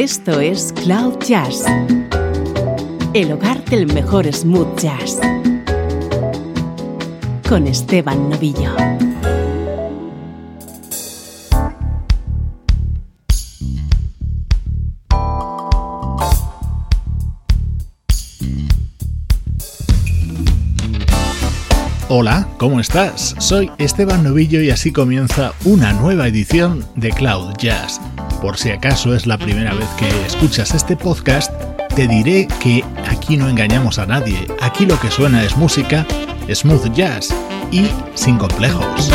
Esto es Cloud Jazz, el hogar del mejor smooth jazz, con Esteban Novillo. Hola, ¿cómo estás? Soy Esteban Novillo y así comienza una nueva edición de Cloud Jazz. Por si acaso es la primera vez que escuchas este podcast, te diré que aquí no engañamos a nadie. Aquí lo que suena es música, smooth jazz y sin complejos.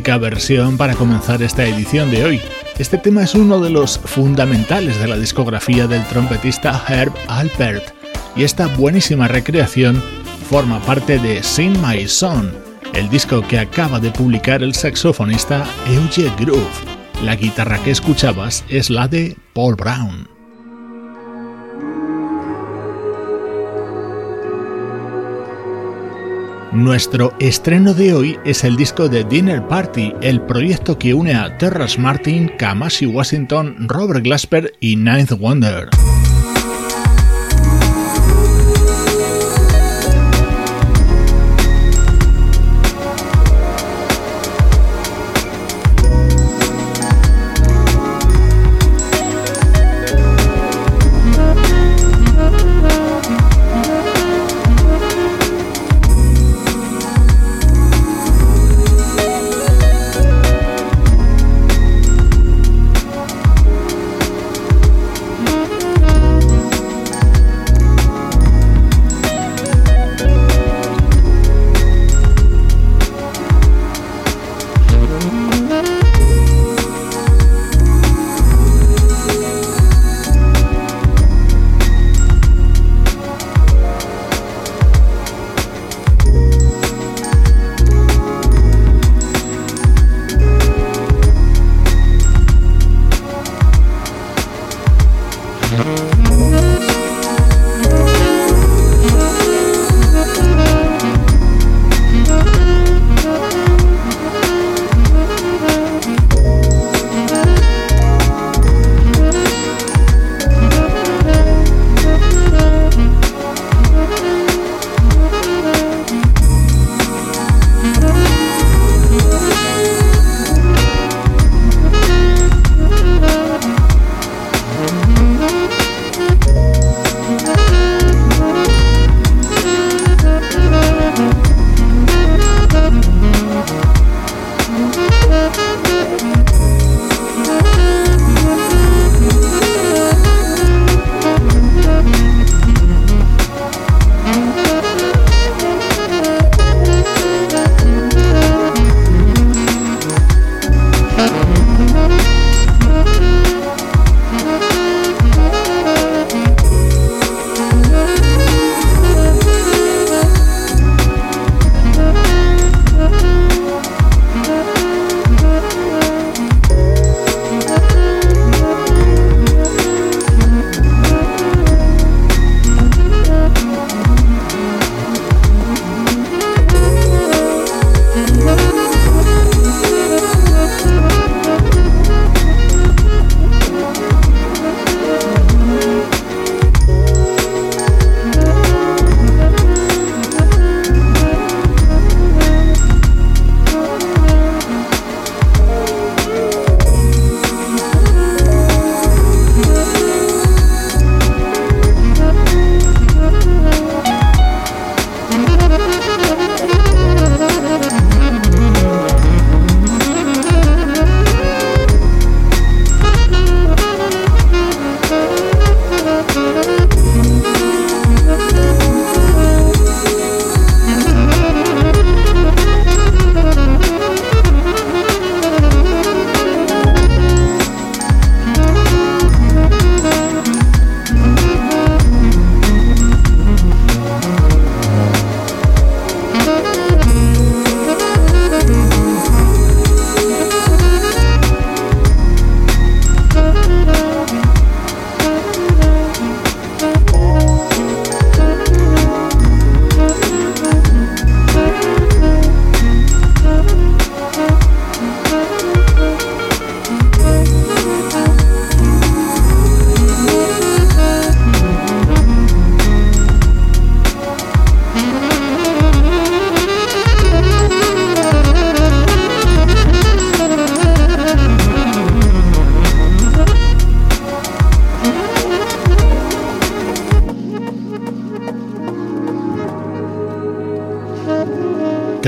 Versión para comenzar esta edición de hoy. Este tema es uno de los fundamentales de la discografía del trompetista Herb Alpert y esta buenísima recreación forma parte de Sing My Song, el disco que acaba de publicar el saxofonista Euge Groove. La guitarra que escuchabas es la de Paul Brown. Nuestro estreno de hoy es el disco de Dinner Party, el proyecto que une a Terrace Martin, Kamasi Washington, Robert Glasper y Ninth Wonder.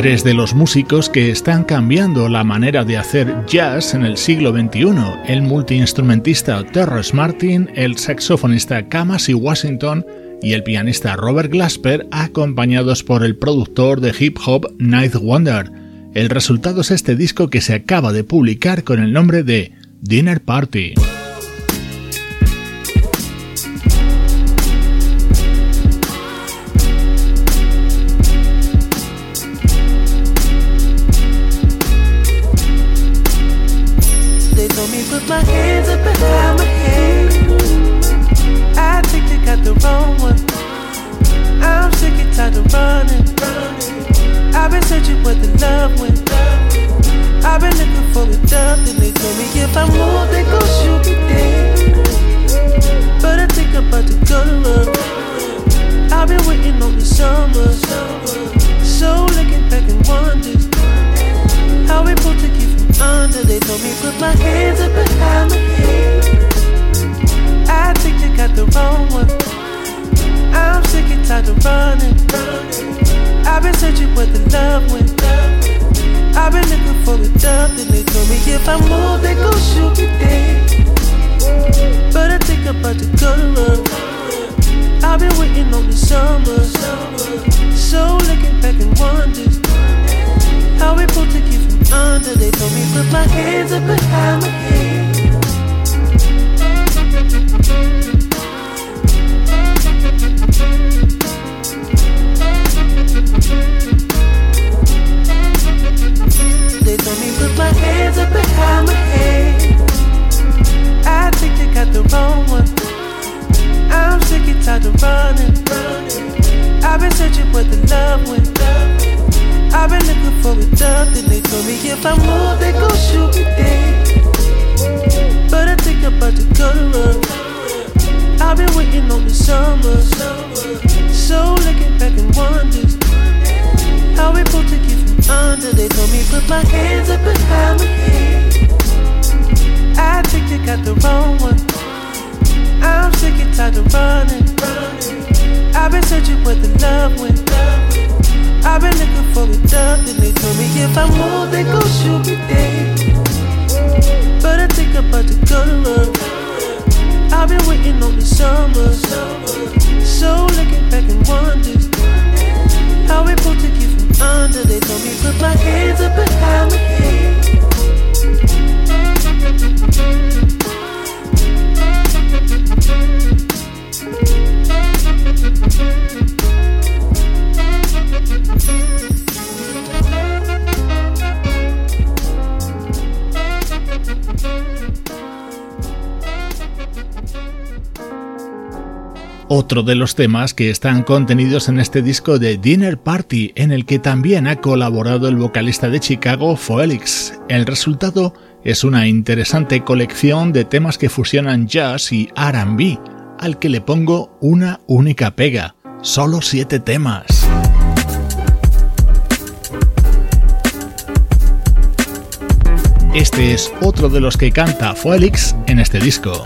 tres de los músicos que están cambiando la manera de hacer jazz en el siglo XXI, el multiinstrumentista Terrence Martin, el saxofonista Kamasi Washington y el pianista Robert Glasper, acompañados por el productor de hip hop Night Wonder. El resultado es este disco que se acaba de publicar con el nombre de Dinner Party. My hands up behind my head. I think they got the wrong one. I'm sick and tired of running. I've been searching for the love when. I've been looking for the dove, and they told me if I move, they gon' shoot me dead. But I think I'm about to go to. I've been waiting on the summer. So looking back and wondering how we pulled together under. They told me put my hands up behind my head. I think they got the wrong one. I'm sick and tired of running. I've been searching where the love went. I've been looking for a dove. and they told me if I move, they gon' shoot me dead. But I think I'm about to go to I've been waiting on the summer. So looking back and wondering how we both to keep under. They told me put my hands up behind my head. They told me put my hands up behind my head. I think they got the wrong one. I'm sick and tired of running. I've been searching for the love when. Love I've been looking for a dove, then they told me if I move, they gon' shoot me dead. But I think about to color. I've been waiting on the summer. So looking back and wonders how we pulled to get from under. They told me put my hands up behind my head. I think you got the wrong one. I'm sick and tired of running. I've been searching for the love went. I've been looking for a job, and they told me if I move, they gon' shoot me dead. But I think I'm about to go to work. I've been waiting on the summer, so looking back and wondering how we pulled to get from under. They told me put my hands up behind my head. otro de los temas que están contenidos en este disco de Dinner Party, en el que también ha colaborado el vocalista de Chicago, Felix. El resultado es una interesante colección de temas que fusionan jazz y RB, al que le pongo una única pega, solo siete temas. Este es otro de los que canta Felix en este disco.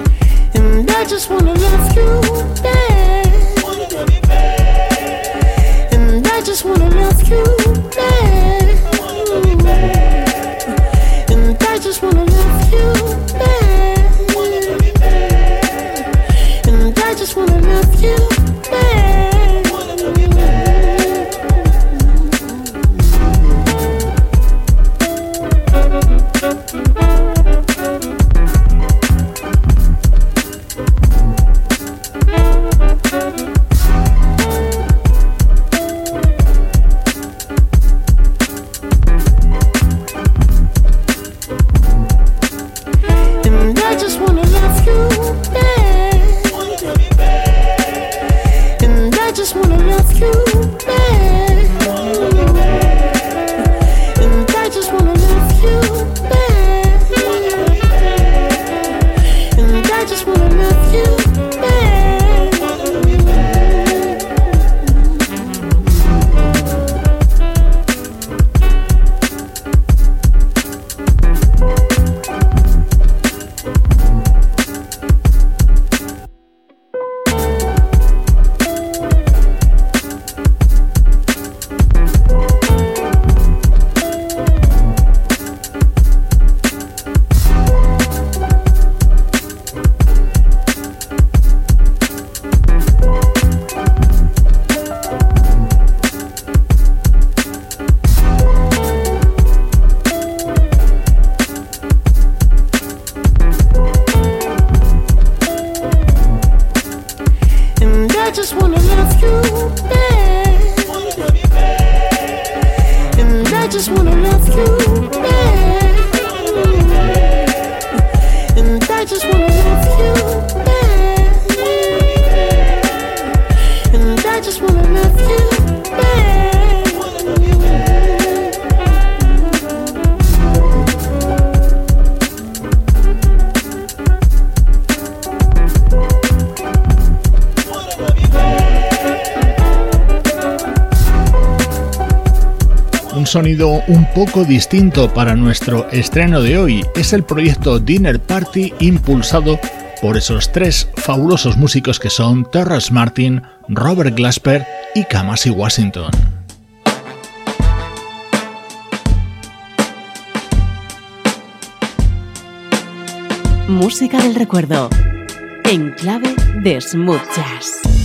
just wanna love you, babe. And I just wanna love you. Sonido un poco distinto para nuestro estreno de hoy. Es el proyecto Dinner Party impulsado por esos tres fabulosos músicos que son Terrace Martin, Robert Glasper y Kamasi Washington. Música del recuerdo en clave de smooth jazz.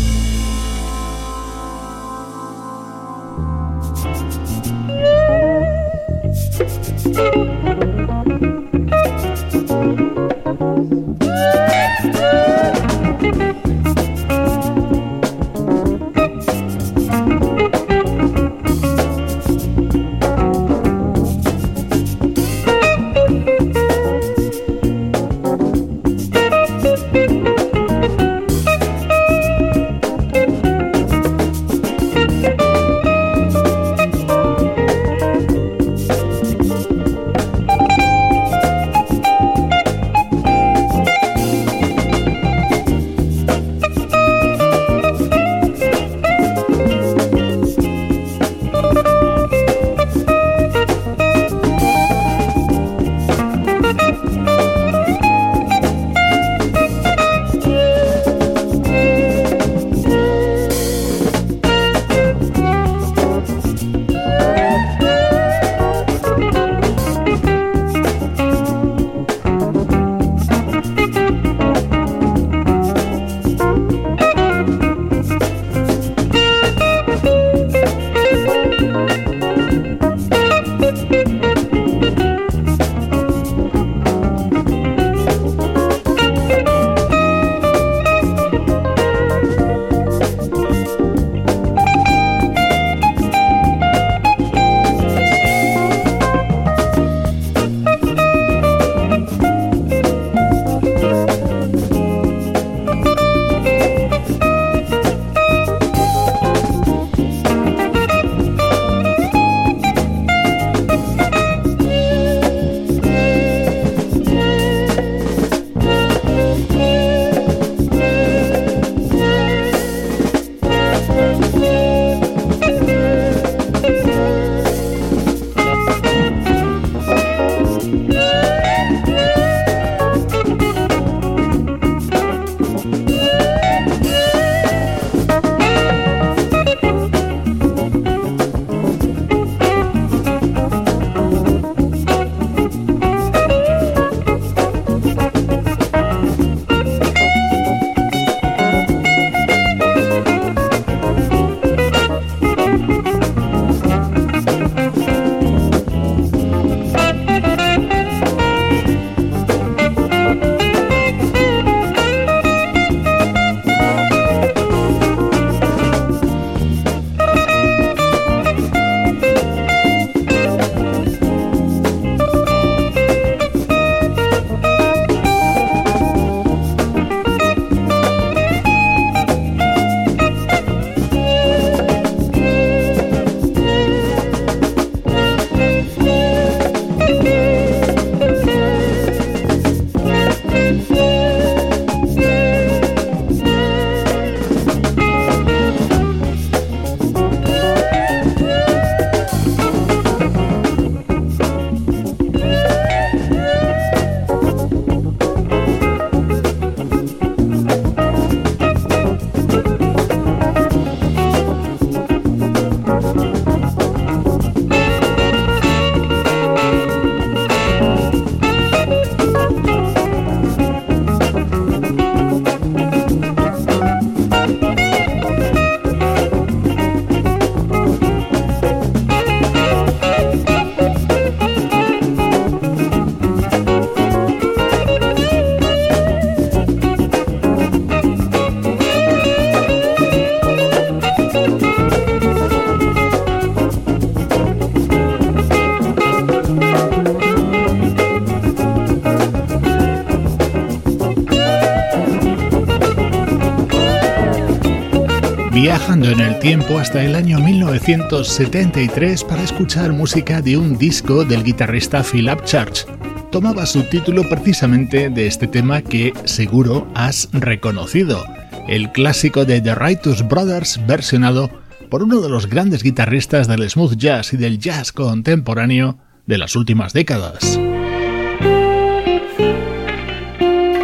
Viajando en el tiempo hasta el año 1973 para escuchar música de un disco del guitarrista Philip Church. Tomaba su título precisamente de este tema que seguro has reconocido, el clásico de The Righteous Brothers versionado por uno de los grandes guitarristas del smooth jazz y del jazz contemporáneo de las últimas décadas.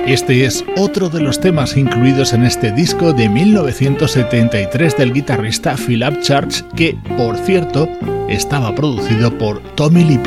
Este es otro de los temas incluidos en este disco de 1973 del guitarrista Philip Church, que, por cierto, estaba producido por Tommy Lee.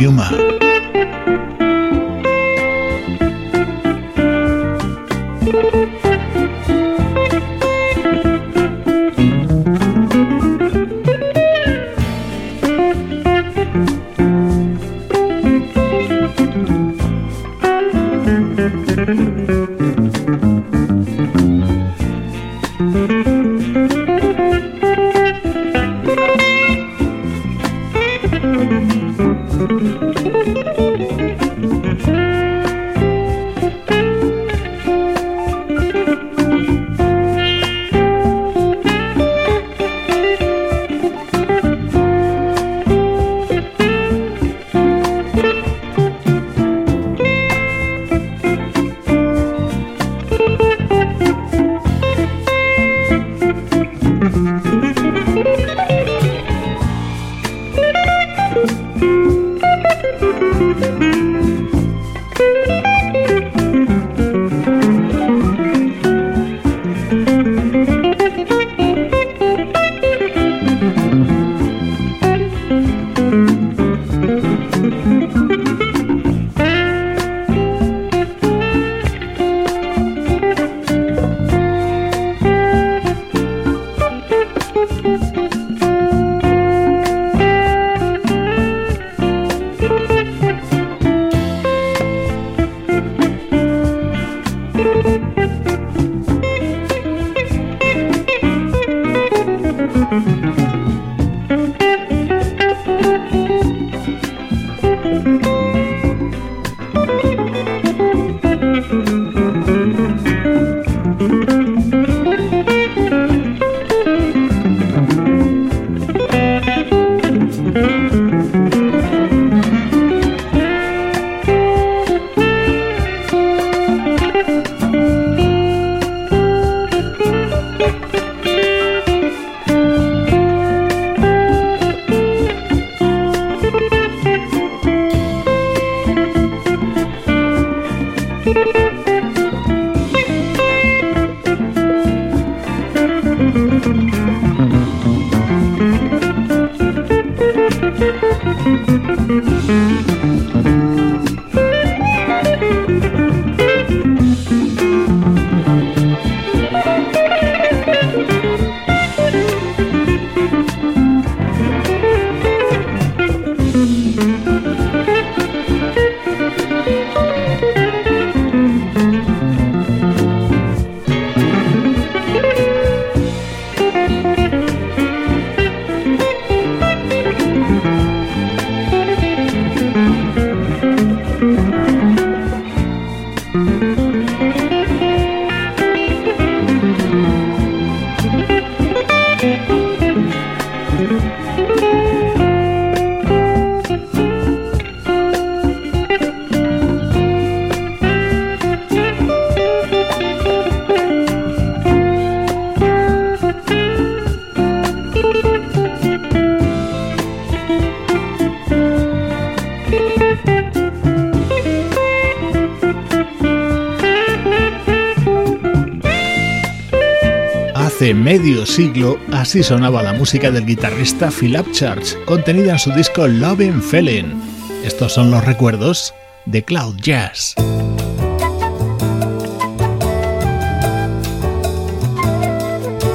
Siglo, así sonaba la música del guitarrista Philip Church, contenida en su disco Loving Feeling. Estos son los recuerdos de Cloud Jazz.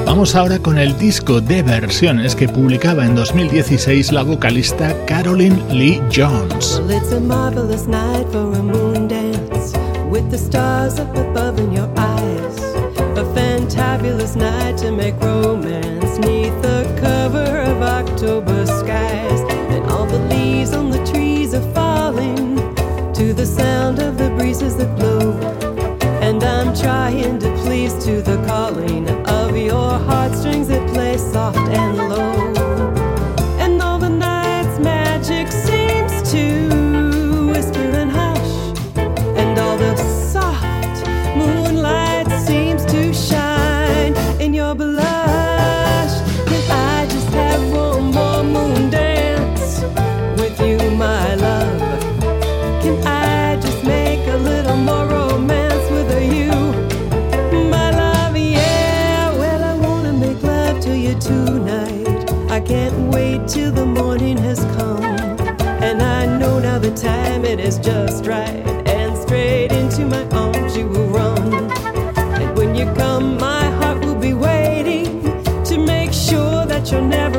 Vamos ahora con el disco de versiones que publicaba en 2016 la vocalista Carolyn Lee Jones. Fantabulous night to make romance neath the cover of October skies. And all the leaves on the trees are falling to the sound of the breezes that blow. And I'm trying to please to the calling of your heartstrings that play soft and wait till the morning has come. And I know now the time it is just right. And straight into my arms you will run. And when you come, my heart will be waiting to make sure that you're never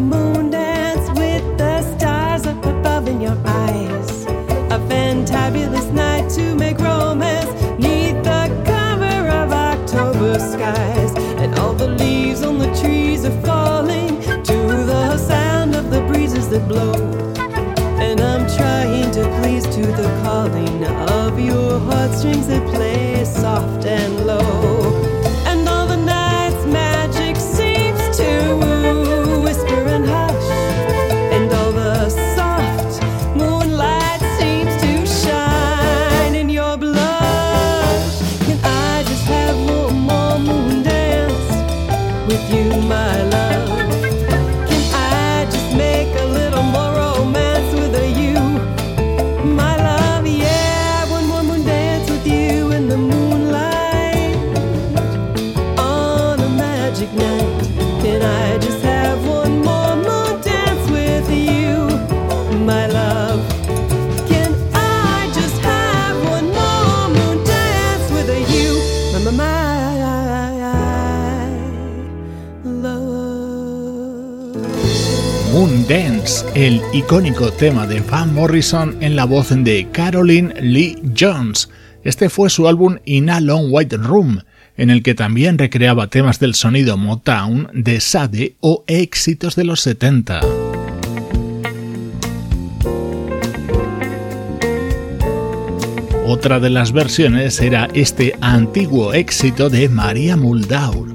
moon dance with the stars up above in your eyes. A fantabulous night to make romance neath the cover of October skies. And all the leaves on the trees are falling to the sound of the breezes that blow. And I'm trying to please to the calling of your heartstrings that play soft and low. El icónico tema de Van Morrison en la voz de Caroline Lee Jones. Este fue su álbum In a Long White Room, en el que también recreaba temas del sonido Motown de Sade o éxitos de los 70. Otra de las versiones era este antiguo éxito de María Muldaur.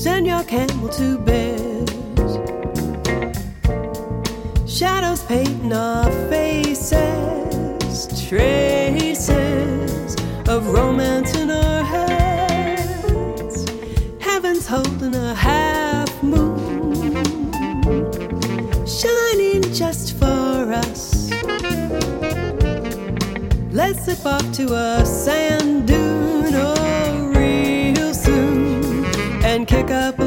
Send your camel to bed. Shadows painting our faces. Traces of romance in our heads. Heaven's holding a half moon. Shining just for us. Let's slip off to a sand dune up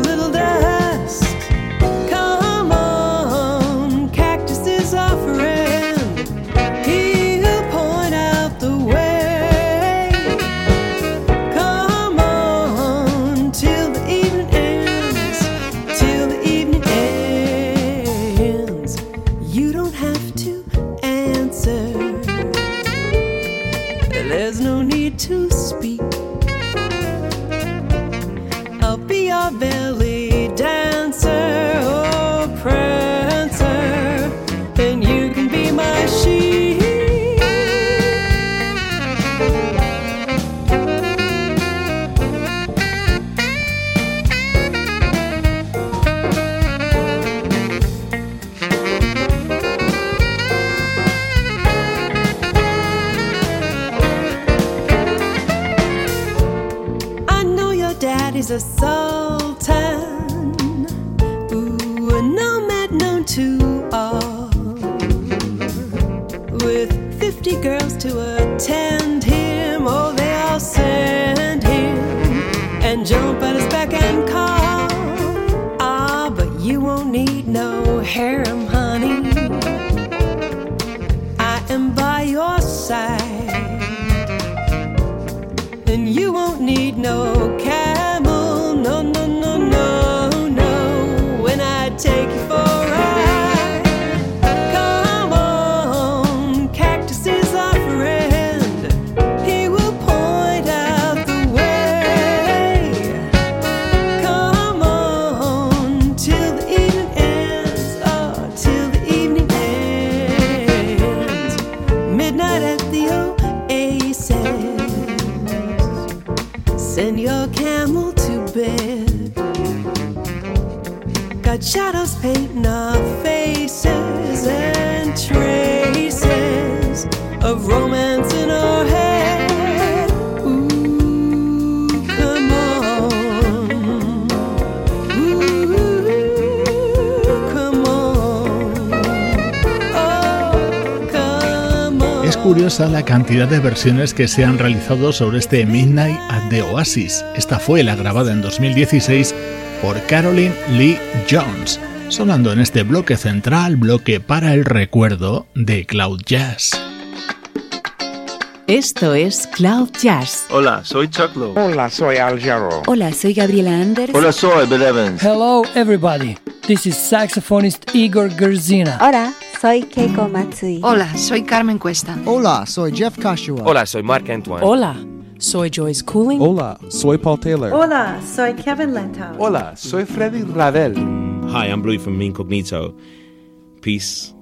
jump at his back and call. Ah, but you won't need no harem. Curiosa la cantidad de versiones que se han realizado sobre este Midnight at the Oasis. Esta fue la grabada en 2016 por Caroline Lee Jones, sonando en este bloque central, bloque para el recuerdo de Cloud Jazz. Esto es Cloud Jazz Hola, soy Chuck Lowe. Hola, soy Al Jarreau. Hola, soy Gabriela Anders. Hola, soy Bill Evans. Hello, everybody. This is saxophonist Igor Gerzina. Hola, soy Keiko Matsui. Hola, soy Carmen Cuesta. Hola, soy Jeff Kashua. Hola, soy Mark Antoine. Hola, soy Joyce Cooling. Hola, soy Paul Taylor. Hola, soy Kevin Lentau. Hola, soy Freddy Ravel. Hi, I'm Louis from Incognito. Peace.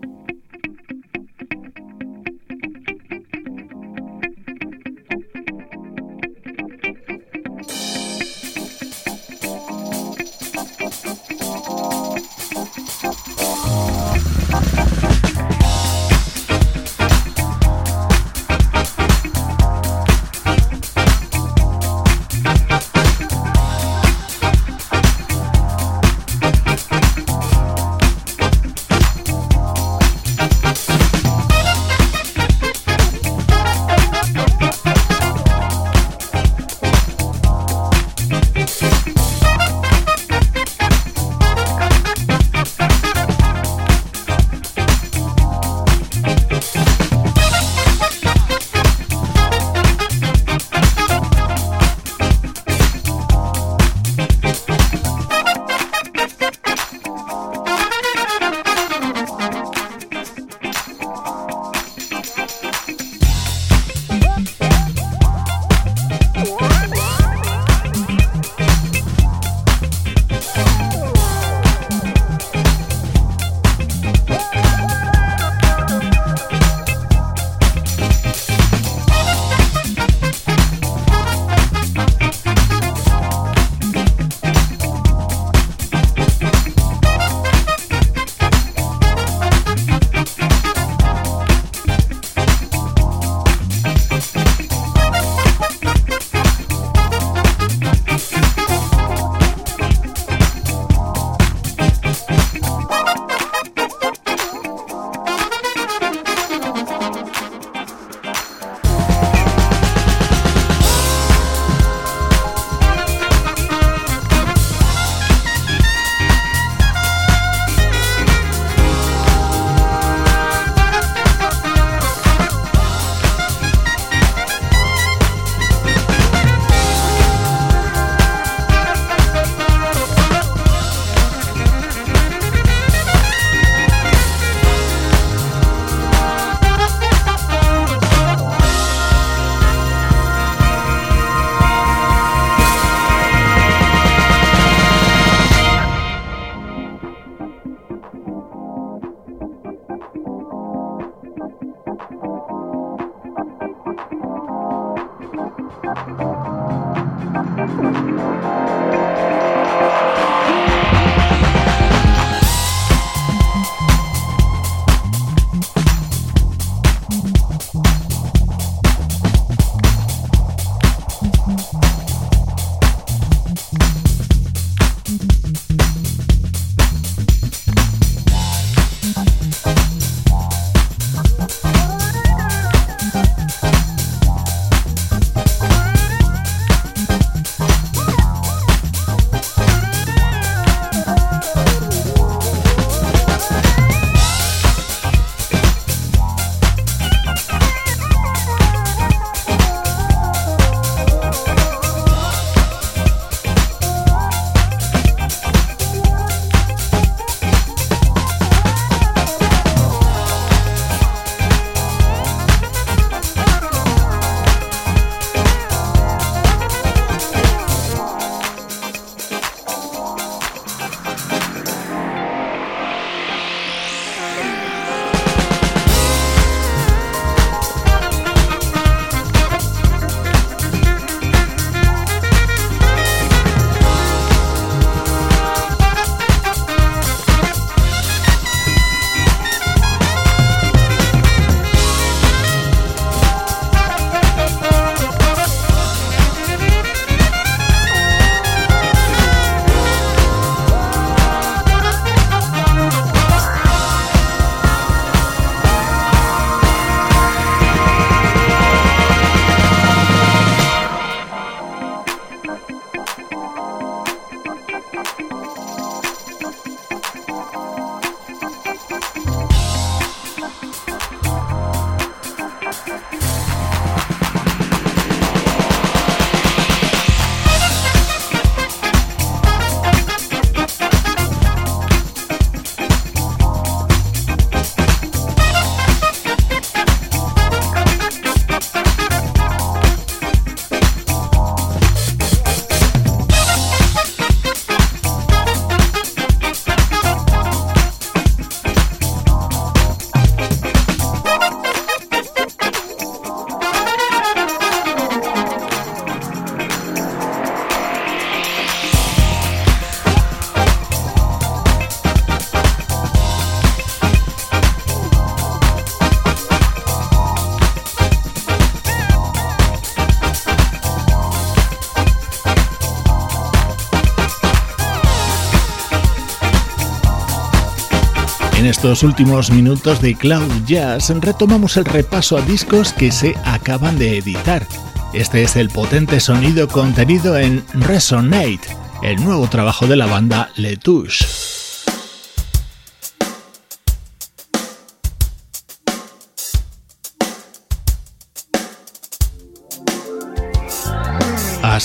Estos últimos minutos de Cloud Jazz retomamos el repaso a discos que se acaban de editar. Este es el potente sonido contenido en Resonate, el nuevo trabajo de la banda Letouche.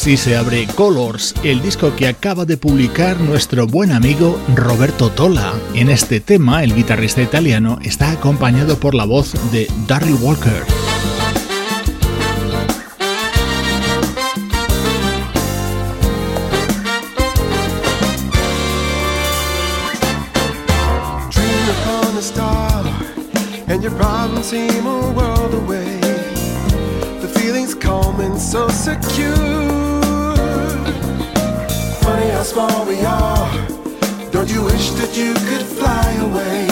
Así se abre Colors, el disco que acaba de publicar nuestro buen amigo Roberto Tola. En este tema, el guitarrista italiano está acompañado por la voz de Darryl Walker. secure. Small we are. Don't you wish that you could fly away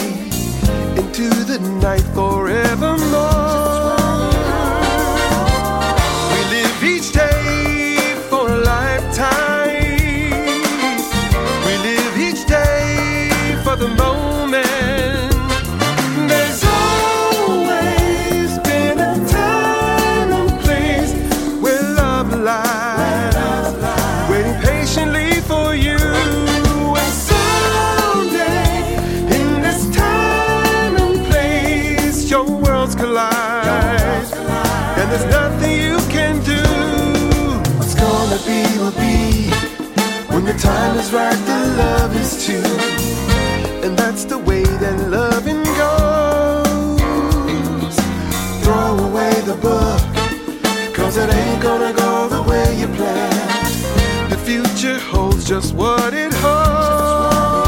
into the night forevermore? Be will be when the time is right. The love is true. And that's the way that loving goes. Throw away the book, cause it ain't gonna go the way you planned. The future holds just what it holds.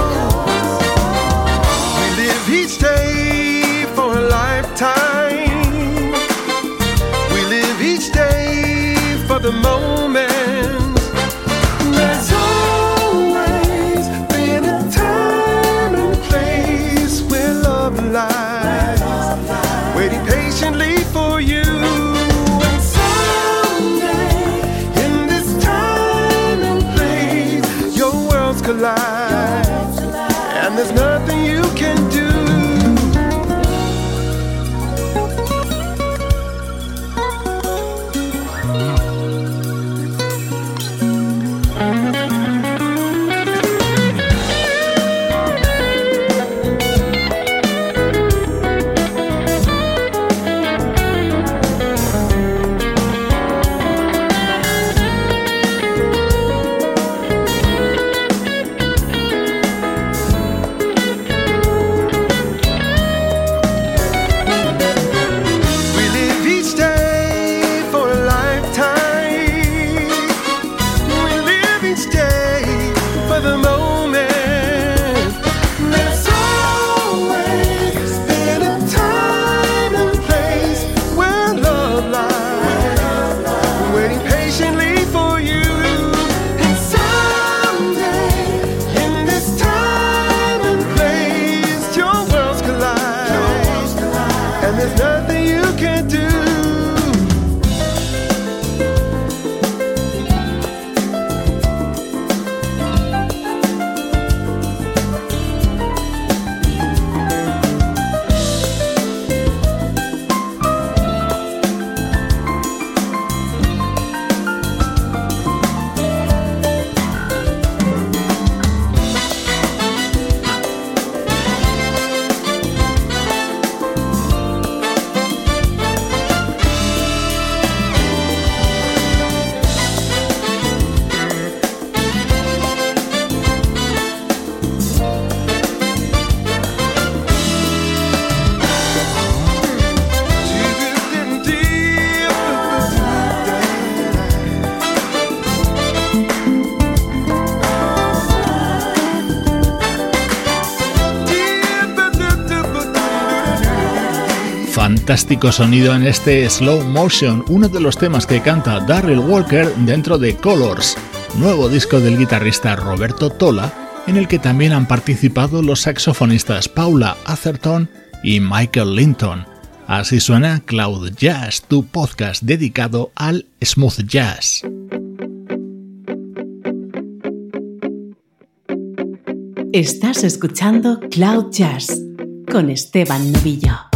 We live each day for a lifetime. We live each day for the moment. Fantástico sonido en este Slow Motion, uno de los temas que canta Darryl Walker dentro de Colors, nuevo disco del guitarrista Roberto Tola, en el que también han participado los saxofonistas Paula Atherton y Michael Linton. Así suena Cloud Jazz, tu podcast dedicado al smooth jazz. Estás escuchando Cloud Jazz con Esteban Novillo.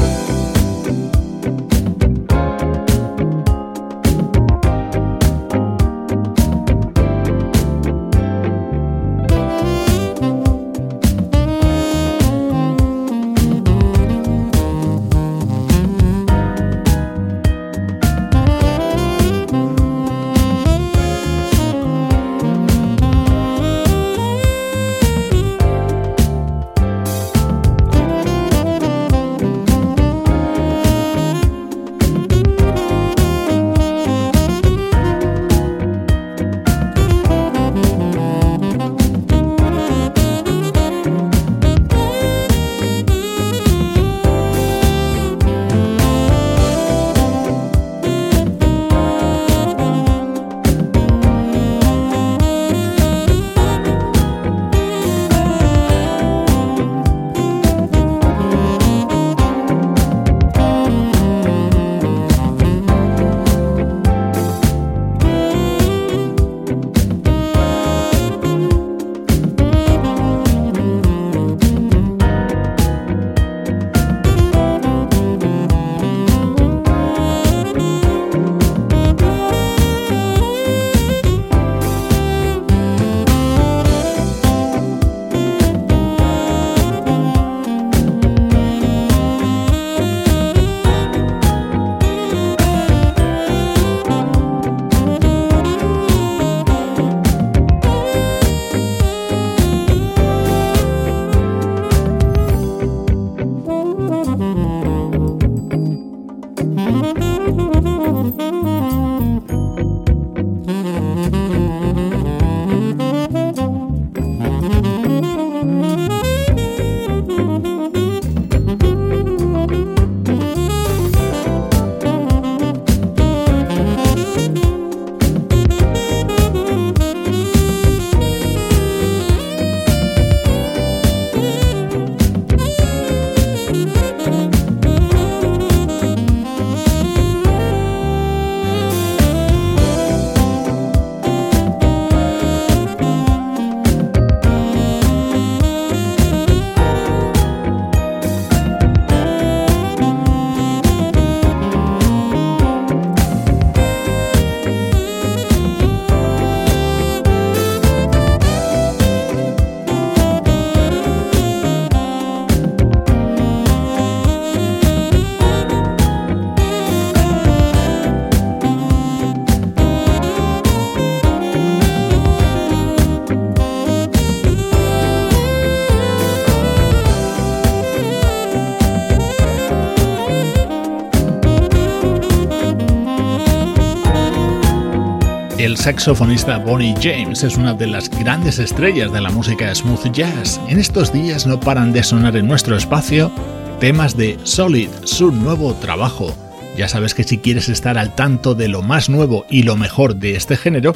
saxofonista Bonnie James es una de las grandes estrellas de la música smooth jazz. En estos días no paran de sonar en nuestro espacio temas de Solid, su nuevo trabajo. Ya sabes que si quieres estar al tanto de lo más nuevo y lo mejor de este género,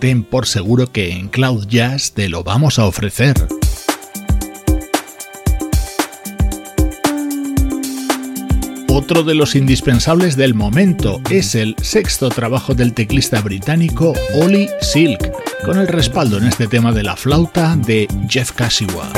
ten por seguro que en Cloud Jazz te lo vamos a ofrecer. Otro de los indispensables del momento es el sexto trabajo del teclista británico Ollie Silk, con el respaldo en este tema de la flauta de Jeff Kashiwa.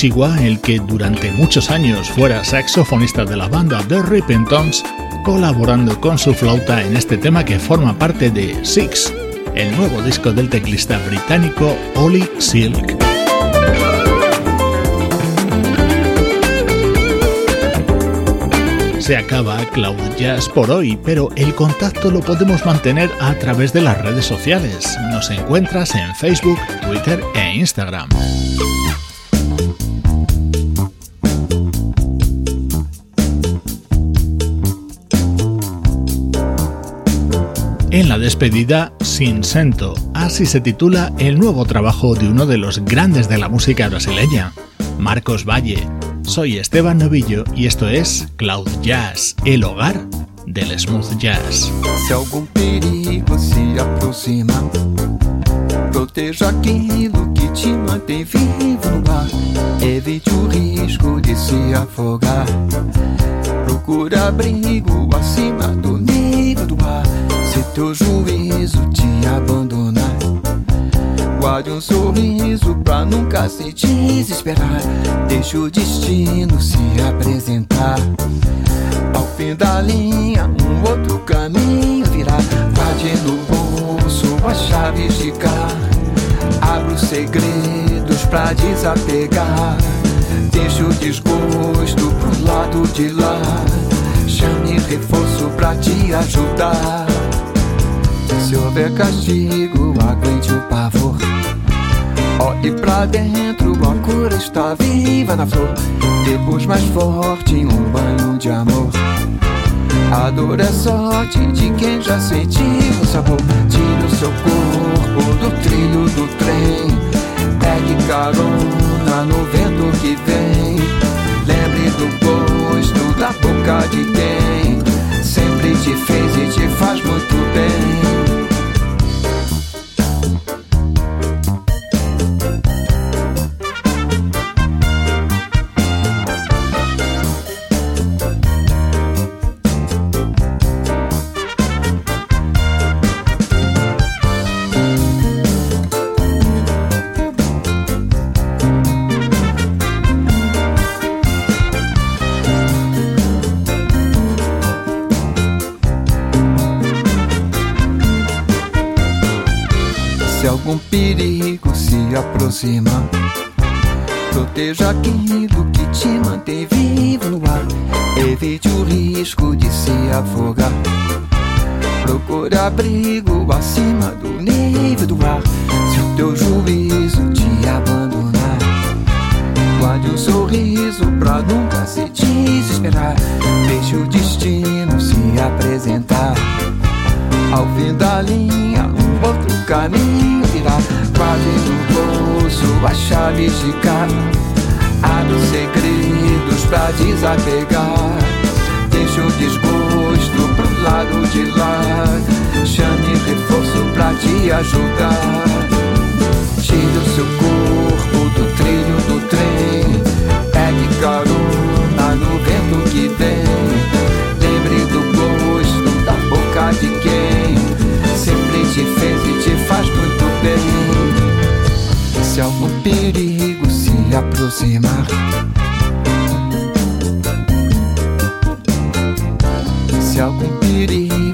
Kashiwa, el que durante muchos años fuera saxofonista de la banda The Repentance, colaborando con su flauta en este tema que forma parte de Six, el nuevo disco del teclista británico Ollie Silk. Se acaba Cloud Jazz por hoy, pero el contacto lo podemos mantener a través de las redes sociales. Nos encuentras en Facebook, Twitter e Instagram. En la despedida, Sin Sento, así se titula el nuevo trabajo de uno de los grandes de la música brasileña, Marcos Valle. Soy Esteban Novillo y esto es Cloud Jazz, el hogar del smooth jazz. Se algum perigo se aproxima, proteja aquilo que te mantém vivo no ar. Evite o risco de se afogar. Procura abrigo acima do nível do mar. Se teu juízo te abandonar, guarde um sorriso pra nunca se desesperar. Deixa o destino se apresentar. Ao fim da linha, um outro caminho virá. Guarde no bolso as chaves de cá. Abre os segredos pra desapegar. Deixa o desgosto pro lado de lá. Chame reforço pra te ajudar. Se houver castigo, aguente o pavor. Olhe pra dentro, a cura está viva na flor. Depois mais forte, um banho de amor. A dor é sorte de quem já sentiu o sabor. Tire o seu corpo do trilho do trem. Pegue carona no vento que vem. Lembre do gosto da boca de quem sempre te fez abrigo acima do nível do ar. Se o teu juízo te abandonar, guarde um sorriso pra nunca se desesperar. Deixe o destino se apresentar. Ao fim da linha, um outro caminho virá. Guarde no bolso as chaves de cá. Abre os segredos pra desapegar. Deixa o desgosto lado de lá. Chame reforço pra te ajudar. Tire o seu corpo do trilho do trem. Pegue carona no vento que vem. Lembre do gosto da boca de quem sempre te fez e te faz muito bem. Se algum perigo se aproximar, help me, beauty.